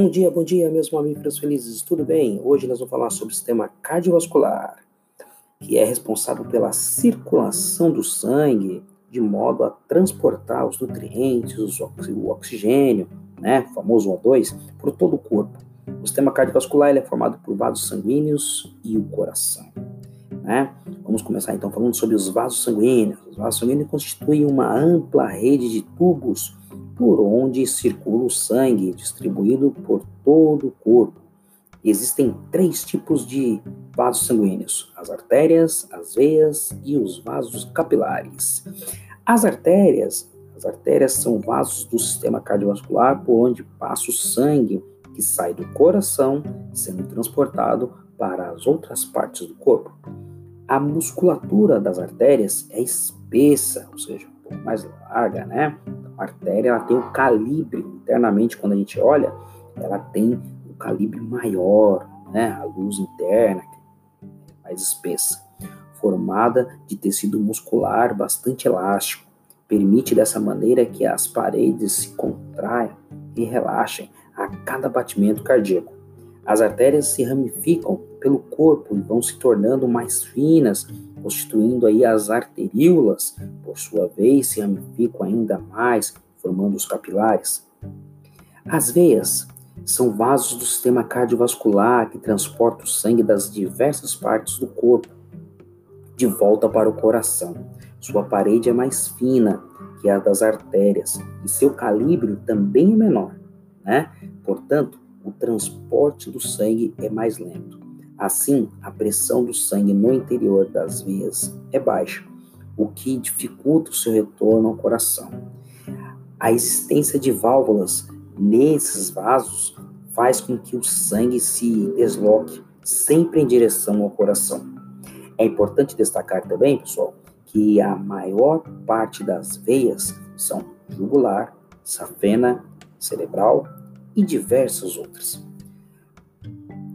Bom dia, bom dia, meus mamíferos felizes, tudo bem? Hoje nós vamos falar sobre o sistema cardiovascular, que é responsável pela circulação do sangue de modo a transportar os nutrientes, o oxigênio, né, o famoso O2, por todo o corpo. O sistema cardiovascular é formado por vasos sanguíneos e o coração. Né? Vamos começar então falando sobre os vasos sanguíneos. Os vasos sanguíneos constituem uma ampla rede de tubos por onde circula o sangue, distribuído por todo o corpo. Existem três tipos de vasos sanguíneos: as artérias, as veias e os vasos capilares. As artérias, as artérias são vasos do sistema cardiovascular por onde passa o sangue que sai do coração, sendo transportado para as outras partes do corpo. A musculatura das artérias é espessa, ou seja, mais larga, né? A artéria ela tem o calibre, internamente, quando a gente olha, ela tem o calibre maior, né? a luz interna, é mais espessa, formada de tecido muscular bastante elástico. Permite dessa maneira que as paredes se contraiam e relaxem a cada batimento cardíaco. As artérias se ramificam pelo corpo e vão se tornando mais finas, constituindo aí as arteríolas, por sua vez, se ramificam ainda mais, formando os capilares. As veias são vasos do sistema cardiovascular que transportam o sangue das diversas partes do corpo de volta para o coração. Sua parede é mais fina que a das artérias e seu calibre também é menor, né? Portanto, o transporte do sangue é mais lento. Assim, a pressão do sangue no interior das veias é baixa, o que dificulta o seu retorno ao coração. A existência de válvulas nesses vasos faz com que o sangue se desloque sempre em direção ao coração. É importante destacar também, pessoal, que a maior parte das veias são jugular, safena, cerebral e diversas outras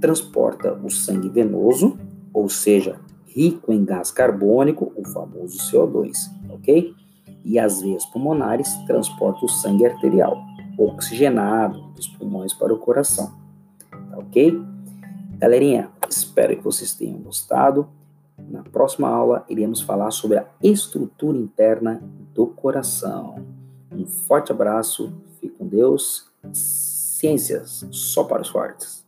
transporta o sangue venoso, ou seja, rico em gás carbônico, o famoso CO2, ok? E as veias pulmonares transportam o sangue arterial, oxigenado dos pulmões para o coração, tá ok? Galerinha, espero que vocês tenham gostado. Na próxima aula, iremos falar sobre a estrutura interna do coração. Um forte abraço, fique com Deus. Ciências só para os fortes.